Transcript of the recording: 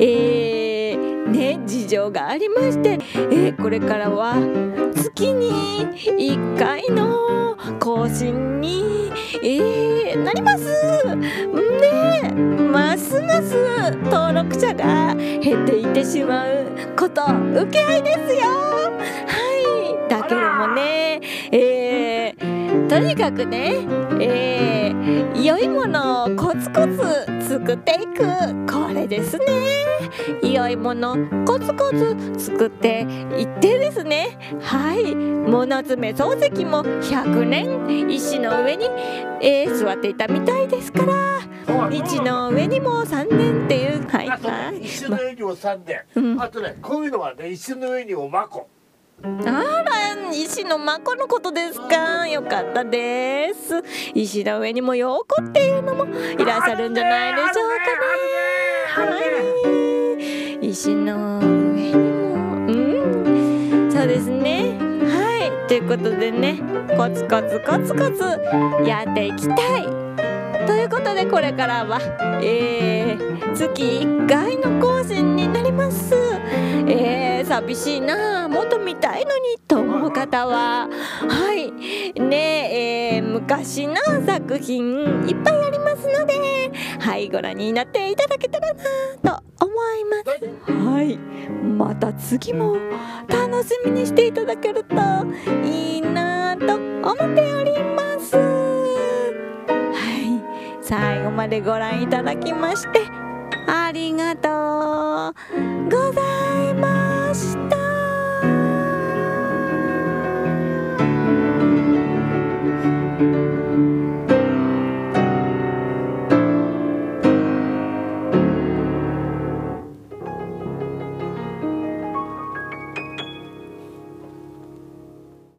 えー、ね、事情がありまして、えー、これからは月に1回の更新に、えー、なります。で、ますます登録者が減っていってしまうこと受け合いですよ。はい。だけどもねとにかくねえー、良いものをコツコツ作っていく。これですね。良いものコツコツ作っていってですね。はい。物詰め漱石も100年。石の上に、えー、座っていたみたいですから。石の上にも3年っていう。はいはい。石の上にも3年、ま、うん、あとねこういうのはね石の上にもマコあ石のまこのことですか？よかったです。石の上にも陽子っていうのもいらっしゃるんじゃないでしょうかね。はい。石の上にも。うん。そうですね。はい。ということでねコツコツコツコツやっていきたい。ということでこれからは、えー、月1回の更新。寂しいな元見たいのにと思う方は。はい。ねえー、昔の作品いっぱいありますので。はいご覧になっていただけたらなと思います。はい。また次も楽しみにしていただけるといいなと思っております。はい。最後までご覧いただきましてありがとう。